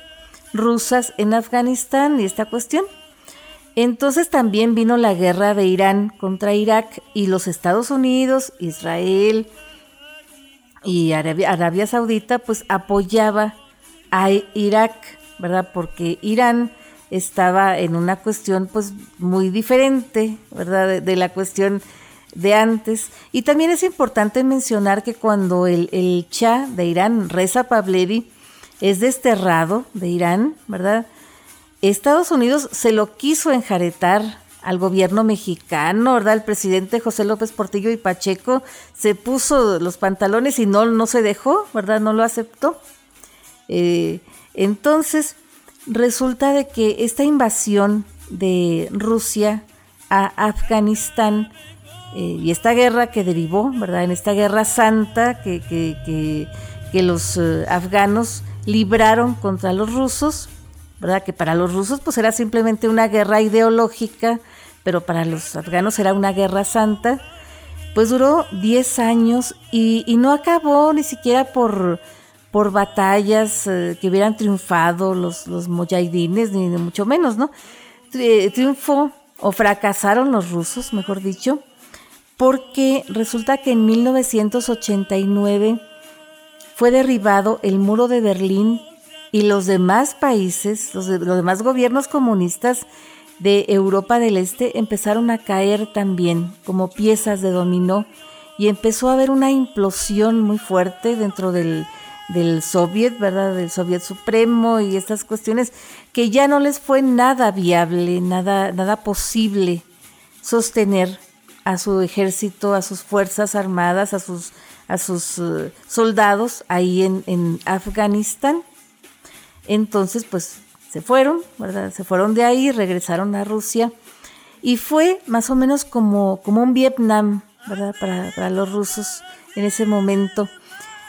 rusas en Afganistán y esta cuestión. Entonces también vino la guerra de Irán contra Irak y los Estados Unidos, Israel y Arabia, Saudita pues apoyaba a Irak, ¿verdad? Porque Irán estaba en una cuestión pues muy diferente, ¿verdad? De, la cuestión de antes. Y también es importante mencionar que cuando el, el Shah de Irán, Reza Pavlevi, es desterrado de Irán, ¿verdad? Estados Unidos se lo quiso enjaretar al gobierno mexicano, ¿verdad? El presidente José López Portillo y Pacheco se puso los pantalones y no, no se dejó, ¿verdad? No lo aceptó. Eh, entonces, resulta de que esta invasión de Rusia a Afganistán eh, y esta guerra que derivó, ¿verdad? En esta guerra santa que, que, que, los eh, afganos libraron contra los rusos, ¿verdad? Que para los rusos pues era simplemente una guerra ideológica, pero para los afganos era una guerra santa. Pues duró 10 años y, no acabó ni siquiera por, por batallas eh, que hubieran triunfado los, los ni mucho menos, ¿no? Triunfó o fracasaron los rusos, mejor dicho, porque resulta que en 1989 fue derribado el muro de Berlín y los demás países, los, los, demás gobiernos comunistas de Europa del Este empezaron a caer también como piezas de dominó y empezó a haber una implosión muy fuerte dentro del, del Soviet, ¿verdad? Del Soviet Supremo y estas cuestiones que ya no les fue nada viable, nada, nada posible sostener a su ejército, a sus fuerzas armadas, a sus, a sus uh, soldados ahí en, en, Afganistán. Entonces, pues se fueron, ¿verdad? Se fueron de ahí, regresaron a Rusia y fue más o menos como, como un Vietnam, ¿verdad? Para, para los rusos en ese momento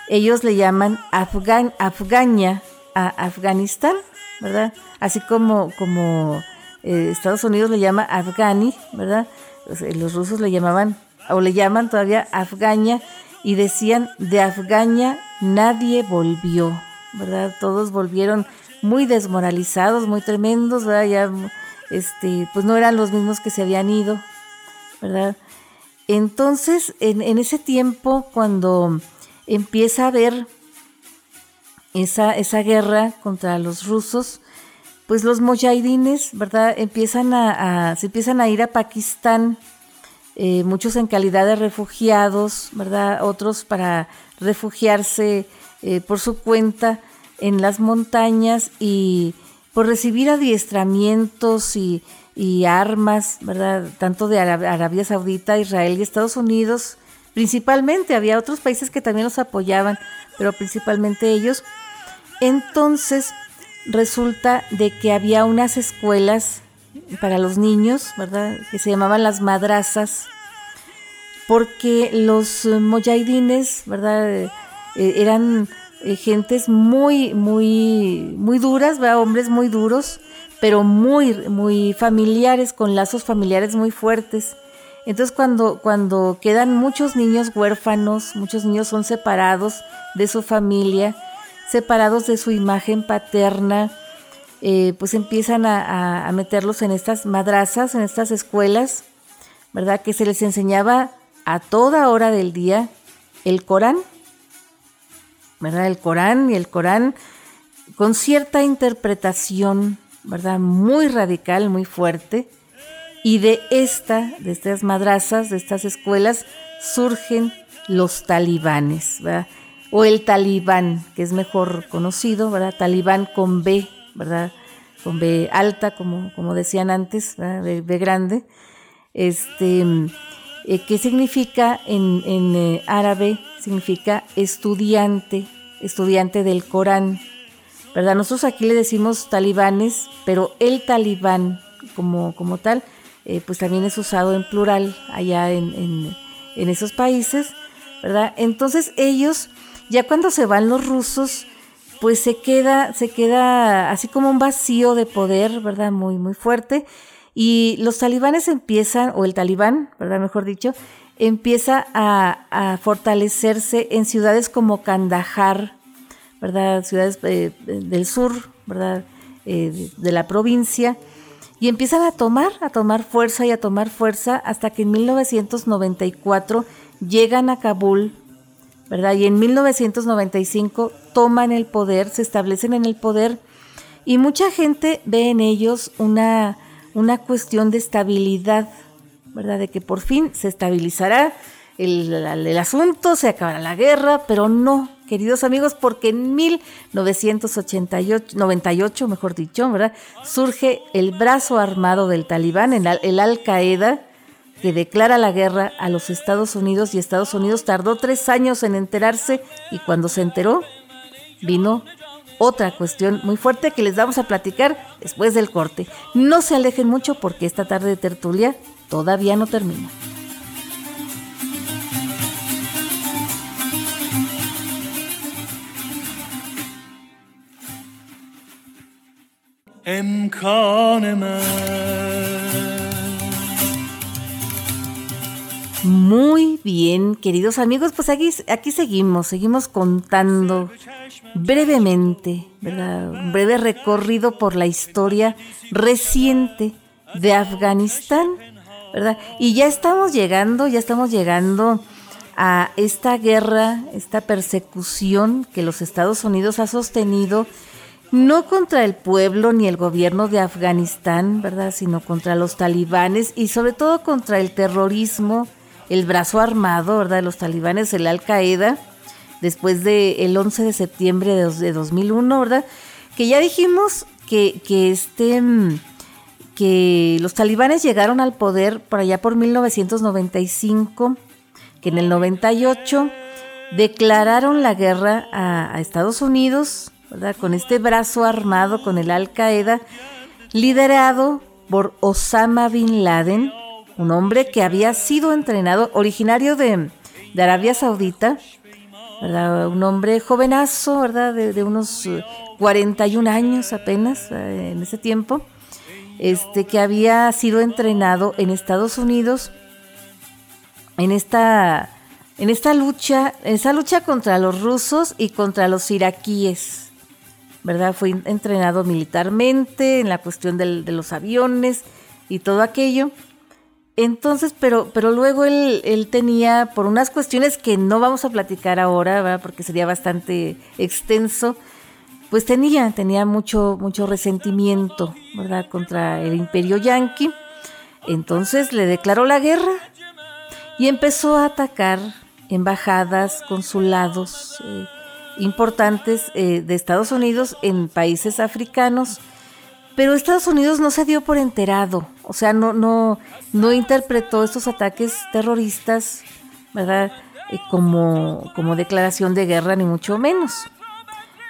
ellos le llaman Afgan, Afgania a Afganistán, ¿verdad? Así como, como eh, Estados Unidos le llama Afghani, ¿verdad? Los rusos le llamaban, o le llaman todavía Afgania, y decían, de Afgania nadie volvió, ¿verdad? Todos volvieron muy desmoralizados, muy tremendos, ¿verdad? Ya, este, pues no eran los mismos que se habían ido, ¿verdad? Entonces, en, en ese tiempo, cuando empieza a haber esa, esa guerra contra los rusos, pues los mujahidines, ¿verdad? Empiezan a, se empiezan a ir a Pakistán, eh, muchos en calidad de refugiados, ¿verdad? Otros para refugiarse eh, por su cuenta en las montañas y por recibir adiestramientos y, armas, ¿verdad? Tanto de Arabia Saudita, Israel y Estados Unidos, principalmente, había otros países que también los apoyaban, pero principalmente ellos. Entonces, resulta de que había unas escuelas para los niños, ¿verdad? Que se llamaban las madrazas, porque los mujahidines, ¿verdad? Eh, eran eh, gentes muy, muy, muy duras, ¿verdad? Hombres muy duros, pero muy, muy familiares, con lazos familiares muy fuertes. Entonces cuando, cuando quedan muchos niños huérfanos, muchos niños son separados de su familia, separados de su imagen paterna, eh, pues empiezan a, a, meterlos en estas madrazas, en estas escuelas, ¿verdad? Que se les enseñaba a toda hora del día el Corán, ¿verdad? El Corán y el Corán con cierta interpretación, ¿verdad? Muy radical, muy fuerte y de esta, de estas madrazas, de estas escuelas, surgen los talibanes, ¿verdad? O el talibán, que es mejor conocido, ¿verdad? Talibán con B, ¿verdad? Con B alta, como, como decían antes, B, grande. Este, eh, ¿Qué significa en, en eh, árabe? Significa estudiante, estudiante del Corán, ¿verdad? Nosotros aquí le decimos talibanes, pero el talibán como, como tal eh, pues también es usado en plural allá en, esos países, ¿verdad? Entonces ellos, ya cuando se van los rusos, pues se queda, se queda así como un vacío de poder, ¿verdad? Muy, muy fuerte. Y los talibanes empiezan, o el talibán, ¿verdad? Mejor dicho, empieza a, fortalecerse en ciudades como Kandahar, ¿verdad? Ciudades eh, del sur, ¿verdad? Eh, de la provincia y empiezan a tomar, a tomar fuerza y a tomar fuerza hasta que en 1994 llegan a Kabul, ¿verdad? Y en 1995 toman el poder, se establecen en el poder y mucha gente ve en ellos una, una cuestión de estabilidad, ¿verdad? De que por fin se estabilizará el, el, asunto, se acabará la guerra, pero no, queridos amigos, porque en 1988, 98, mejor dicho, ¿verdad? Surge el brazo armado del talibán, el Al-Qaeda, que declara la guerra a los Estados Unidos y Estados Unidos tardó tres años en enterarse y cuando se enteró vino otra cuestión muy fuerte que les vamos a platicar después del corte. No se alejen mucho porque esta tarde de tertulia todavía no termina. Muy bien, queridos amigos, pues aquí, aquí seguimos, seguimos contando brevemente, ¿verdad? Un breve recorrido por la historia reciente de Afganistán, ¿verdad? Y ya estamos llegando, ya estamos llegando a esta guerra, esta persecución que los Estados Unidos ha sostenido no contra el pueblo ni el gobierno de Afganistán, ¿verdad? Sino contra los talibanes y sobre todo contra el terrorismo, el brazo armado, ¿verdad? De los talibanes, el Al-Qaeda, después del 11 de septiembre de, 2001, ¿verdad? Que ya dijimos que, que, este, que los talibanes llegaron al poder por allá por 1995, que en el 98 declararon la guerra a, Estados Unidos, ¿verdad? Con este brazo armado, con el Al-Qaeda, liderado por Osama Bin Laden, un hombre que había sido entrenado, originario de, Arabia Saudita, ¿verdad? Un hombre jovenazo, ¿verdad? De, unos 41 años apenas eh, en ese tiempo, este, que había sido entrenado en Estados Unidos en esta, en esta lucha, esa lucha contra los rusos y contra los iraquíes, ¿verdad? Fue entrenado militarmente en la cuestión de los aviones y todo aquello. Entonces, pero, pero luego él, él, tenía, por unas cuestiones que no vamos a platicar ahora, porque sería bastante extenso, pues tenía, tenía mucho, mucho resentimiento, ¿verdad?, contra el imperio yanqui. Entonces le declaró la guerra y empezó a atacar embajadas, consulados eh, importantes eh, de Estados Unidos en países africanos pero Estados Unidos no se dio por enterado, o sea, no, no, no interpretó estos ataques terroristas, ¿verdad? Eh, como, como declaración de guerra, ni mucho menos,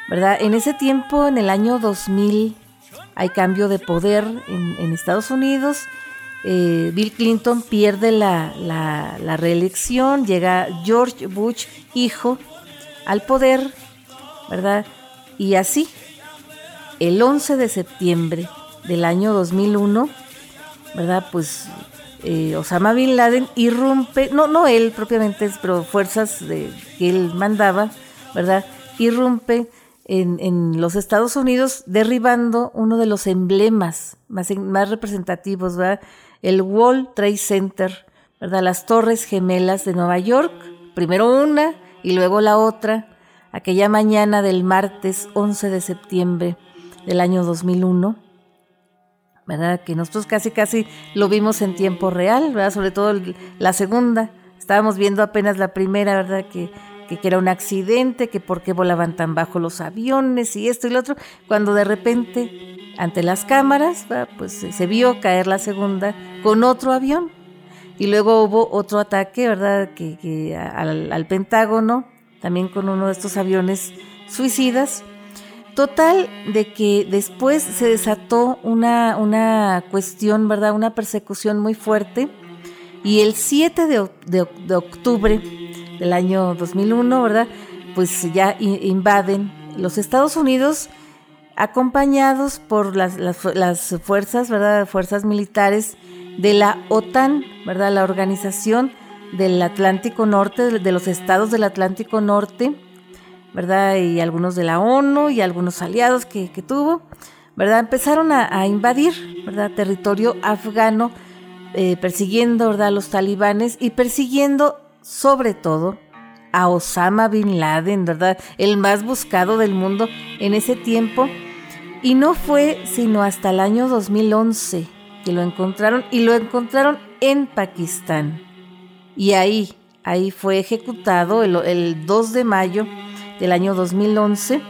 ¿verdad? En ese tiempo, en el año 2000, hay cambio de poder en, Estados Unidos. Eh, Bill Clinton pierde la, la, la reelección, llega George Bush, hijo, al poder, ¿verdad? Y así el 11 de septiembre del año 2001, ¿verdad? Pues eh, Osama Bin Laden irrumpe, no, no él propiamente, pero fuerzas de, que él mandaba, ¿verdad? Irrumpe en, los Estados Unidos derribando uno de los emblemas más, más representativos, ¿verdad? El World Trade Center, ¿verdad? Las Torres Gemelas de Nueva York, primero una y luego la otra, aquella mañana del martes 11 de septiembre del año 2001, ¿verdad? Que nosotros casi casi lo vimos en tiempo real, ¿verdad? Sobre todo la segunda. Estábamos viendo apenas la primera, ¿verdad? Que, que, era un accidente, que por qué volaban tan bajo los aviones y esto y lo otro, cuando de repente ante las cámaras, pues se vio caer la segunda con otro avión. Y luego hubo otro ataque, ¿verdad? Que, al, Pentágono, también con uno de estos aviones suicidas. Total, de que después se desató una, una cuestión, ¿verdad? Una persecución muy fuerte. Y el 7 de, octubre del año 2001, ¿verdad? Pues ya invaden los Estados Unidos acompañados por las, fuerzas, ¿verdad? Fuerzas militares de la OTAN, ¿verdad? La organización del Atlántico Norte, de los estados del Atlántico Norte, ¿verdad? Y algunos de la ONU y algunos aliados que, tuvo, ¿verdad? Empezaron a, invadir, ¿verdad? Territorio afgano, eh, persiguiendo, ¿verdad? Los talibanes y persiguiendo sobre todo a Osama Bin Laden, ¿verdad? El más buscado del mundo en ese tiempo. Y no fue sino hasta el año 2011, que lo encontraron y lo encontraron en Pakistán. Y ahí, ahí fue ejecutado el, el 2 de mayo del año 2011.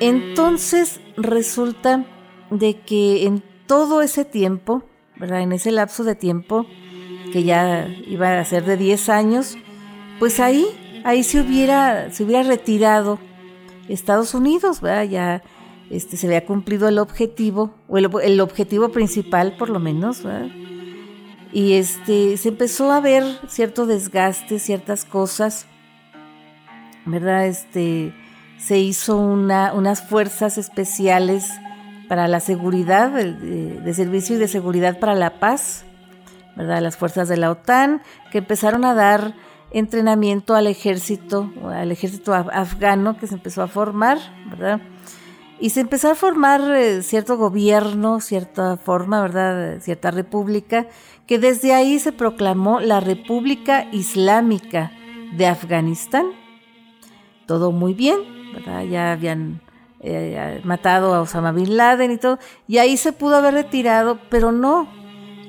Entonces resulta de que en todo ese tiempo, ¿verdad? En ese lapso de tiempo, que ya iba a ser de 10 años, pues ahí, ahí se hubiera, se hubiera retirado Estados Unidos, ¿verdad? Ya este, se había cumplido el objetivo, o el, objetivo principal por lo menos, Y este, se empezó a ver cierto desgaste, ciertas cosas, ¿verdad? Este, se hizo una, unas fuerzas especiales para la seguridad, de, servicio y de seguridad para la paz, ¿verdad? Las fuerzas de la OTAN, que empezaron a dar entrenamiento al ejército, al ejército afgano que se empezó a formar, ¿verdad? Y se empezó a formar eh, cierto gobierno, cierta forma, ¿verdad? Cierta república, que desde ahí se proclamó la República Islámica de Afganistán. Todo muy bien, ¿verdad? Ya habían eh, matado a Osama Bin Laden y todo, y ahí se pudo haber retirado, pero no.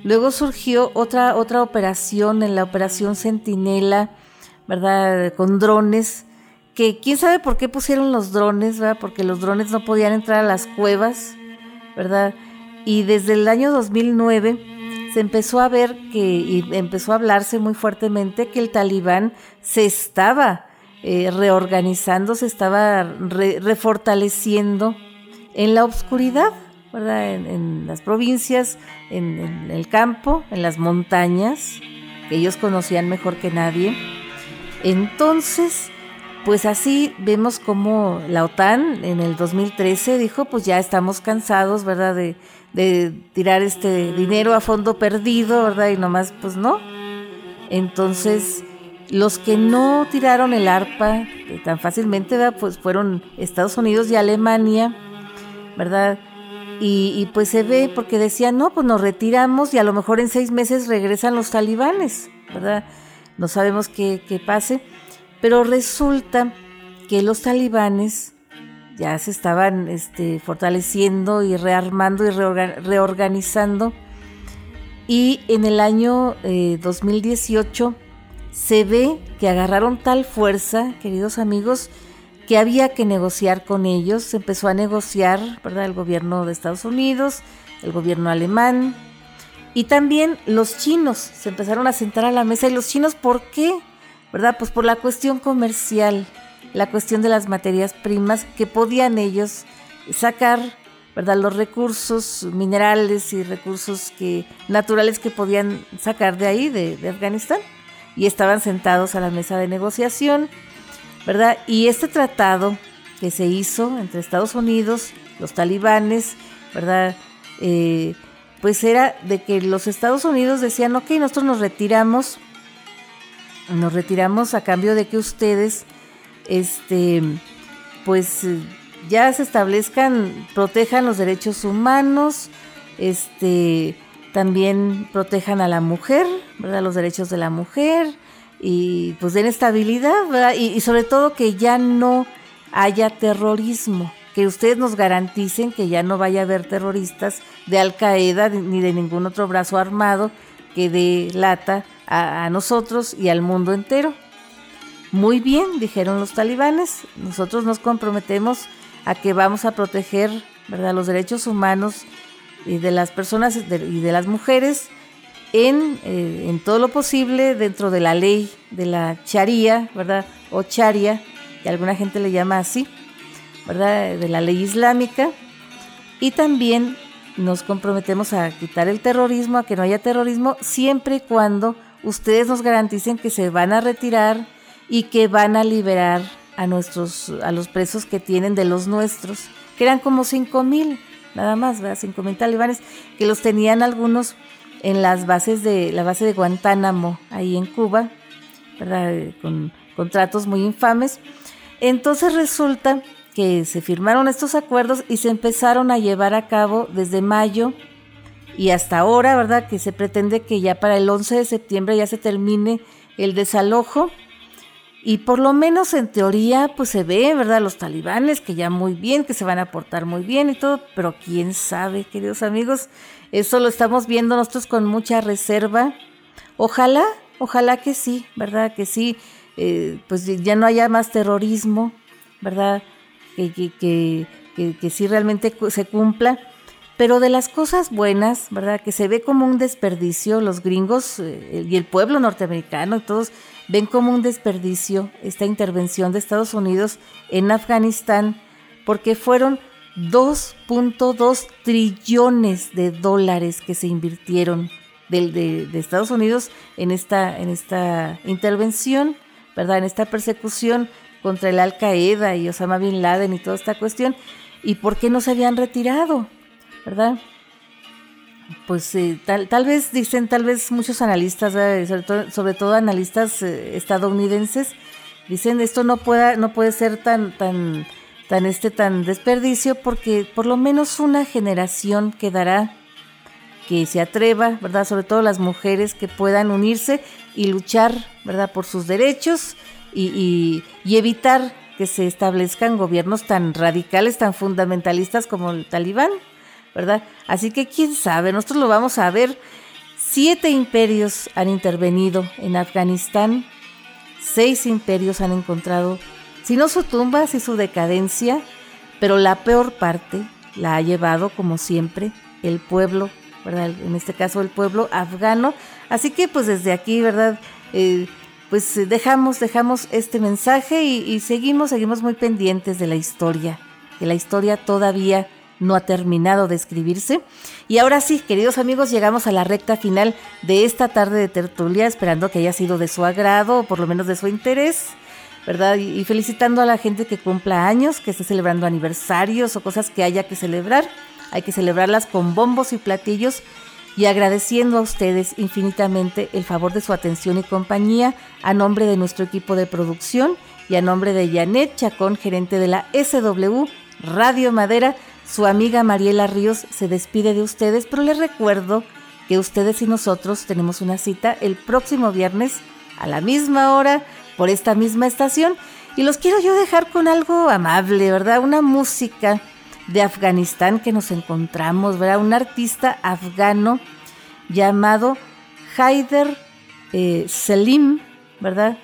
Luego surgió otra, otra operación, en la operación Centinela, ¿verdad? Con drones que quién sabe por qué pusieron los drones, ¿verdad? Porque los drones no podían entrar a las cuevas, ¿verdad? Y desde el año 2009 se empezó a ver que, y empezó a hablarse muy fuertemente que el talibán se estaba eh, reorganizando, se estaba refortaleciendo en la oscuridad, ¿verdad? En, las provincias, en, en el campo, en las montañas, que ellos conocían mejor que nadie. Entonces, pues así vemos como la OTAN en el 2013 dijo, pues ya estamos cansados, ¿verdad? De, tirar este dinero a fondo perdido, ¿verdad? Y nomás, pues no. Entonces, los que no tiraron el arpa eh, tan fácilmente, ¿verdad? Pues fueron Estados Unidos y Alemania, ¿verdad? Y, pues se ve porque decían, no, pues nos retiramos y a lo mejor en seis meses regresan los talibanes, ¿verdad? No sabemos qué, pase. Pero resulta que los talibanes ya se estaban este, fortaleciendo y rearmando y reorganizando. Y en el año 2018 eh, se ve que agarraron tal fuerza, queridos amigos, que había que negociar con ellos. Se empezó a negociar, ¿verdad? El gobierno de Estados Unidos, el gobierno alemán y también los chinos se empezaron a sentar a la mesa. ¿Y los chinos por qué? ¿verdad? Pues por la cuestión comercial, la cuestión de las materias primas que podían ellos sacar, ¿verdad? Los recursos minerales y recursos que, naturales que podían sacar de ahí, de, de Afganistán. Y estaban sentados a la mesa de negociación, ¿verdad? Y este tratado que se hizo entre Estados Unidos, los talibanes, ¿verdad? Eh, pues era de que los Estados Unidos decían, ok, nosotros nos retiramos nos retiramos a cambio de que ustedes, este, pues ya se establezcan, protejan los derechos humanos, este, también protejan a la mujer, ¿verdad? Los derechos de la mujer y pues den estabilidad, ¿verdad? Y, y sobre todo que ya no haya terrorismo, que ustedes nos garanticen que ya no vaya a haber terroristas de Al Qaeda ni de ningún otro brazo armado que delata a, nosotros y al mundo entero. Muy bien, dijeron los talibanes, nosotros nos comprometemos a que vamos a proteger ¿verdad? los derechos humanos y de las personas y de las mujeres en, eh, en, todo lo posible dentro de la ley de la charía, ¿verdad? O charia, que alguna gente le llama así, ¿verdad? De la ley islámica. Y también nos comprometemos a quitar el terrorismo, a que no haya terrorismo, siempre y cuando ustedes nos garanticen que se van a retirar y que van a liberar a nuestros a los presos que tienen de los nuestros, que eran como cinco mil, nada más, ¿verdad? Cinco mil talibanes, que los tenían algunos en las bases de la base de Guantánamo, ahí en Cuba, ¿verdad? Con contratos muy infames. Entonces resulta que se firmaron estos acuerdos y se empezaron a llevar a cabo desde mayo y hasta ahora, ¿verdad? Que se pretende que ya para el 11 de septiembre ya se termine el desalojo. y por lo menos en teoría, pues se ve, ¿verdad? Los talibanes que ya muy bien, que se van a portar muy bien y todo, pero quién sabe, queridos amigos, eso lo estamos viendo nosotros con mucha reserva. Ojalá, ojalá que sí, ¿verdad? Que sí, eh, pues ya no haya más terrorismo, ¿verdad? Que, que, que, que, sí realmente se cumpla. Pero de las cosas buenas, ¿verdad? Que se ve como un desperdicio, los gringos eh, y el pueblo norteamericano todos ven como un desperdicio esta intervención de Estados Unidos en Afganistán porque fueron 2.2 trillones de dólares que se invirtieron de, de, Estados Unidos en esta, en esta intervención, ¿verdad? En esta persecución contra el Al Qaeda y Osama Bin Laden y toda esta cuestión. ¿Y por qué no se habían retirado? ¿Verdad? pues eh, tal, tal vez dicen, tal vez muchos analistas, sobre, todo, analistas eh, estadounidenses, dicen esto no pueda, no puede ser tan, tan, tan este, tan desperdicio, porque por lo menos una generación quedará que se atreva, ¿verdad? Sobre todo las mujeres que puedan unirse y luchar, ¿verdad? Por sus derechos y, y evitar que se establezcan gobiernos tan radicales, tan fundamentalistas como el talibán. ¿verdad? Así que quién sabe, nosotros lo vamos a ver. Siete imperios han intervenido en Afganistán, seis imperios han encontrado, si no su tumba, si su decadencia, pero la peor parte la ha llevado, como siempre, el pueblo, ¿verdad? En este caso el pueblo afgano. Así que pues desde aquí, ¿verdad? Eh, pues dejamos, dejamos este mensaje y, y seguimos, seguimos muy pendientes de la historia, que la historia todavía no ha terminado de escribirse. Y ahora sí, queridos amigos, llegamos a la recta final de esta tarde de tertulia, esperando que haya sido de su agrado o por lo menos de su interés. ¿Verdad? Y felicitando a la gente que cumpla años, que esté celebrando aniversarios o cosas que haya que celebrar. Hay que celebrarlas con bombos y platillos y agradeciendo a ustedes infinitamente el favor de su atención y compañía a nombre de nuestro equipo de producción y a nombre de Janet Chacón, gerente de la SW Radio Madera, su amiga Mariela Ríos se despide de ustedes, pero les recuerdo que ustedes y nosotros tenemos una cita el próximo viernes a la misma hora por esta misma estación y los quiero yo dejar con algo amable, ¿verdad? Una música de Afganistán que nos encontramos, ¿verdad? Un artista afgano llamado Haider eh, Selim, ¿verdad?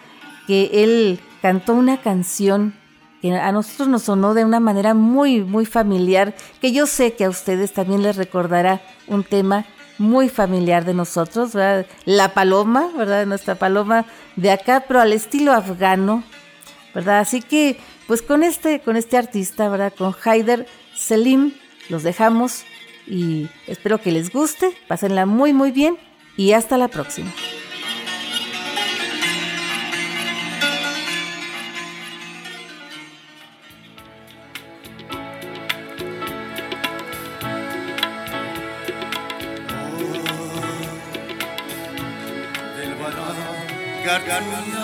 Que él cantó una canción que a nosotros nos sonó de una manera muy, muy familiar, que yo sé que a ustedes también les recordará un tema muy familiar de nosotros, ¿verdad? La paloma, ¿verdad? Nuestra paloma de acá, pero al estilo afgano, ¿verdad? Así que, pues con este, con este artista, ¿verdad? Con Haider Selim, los dejamos y espero que les guste, pásenla muy, muy bien y hasta la próxima. Got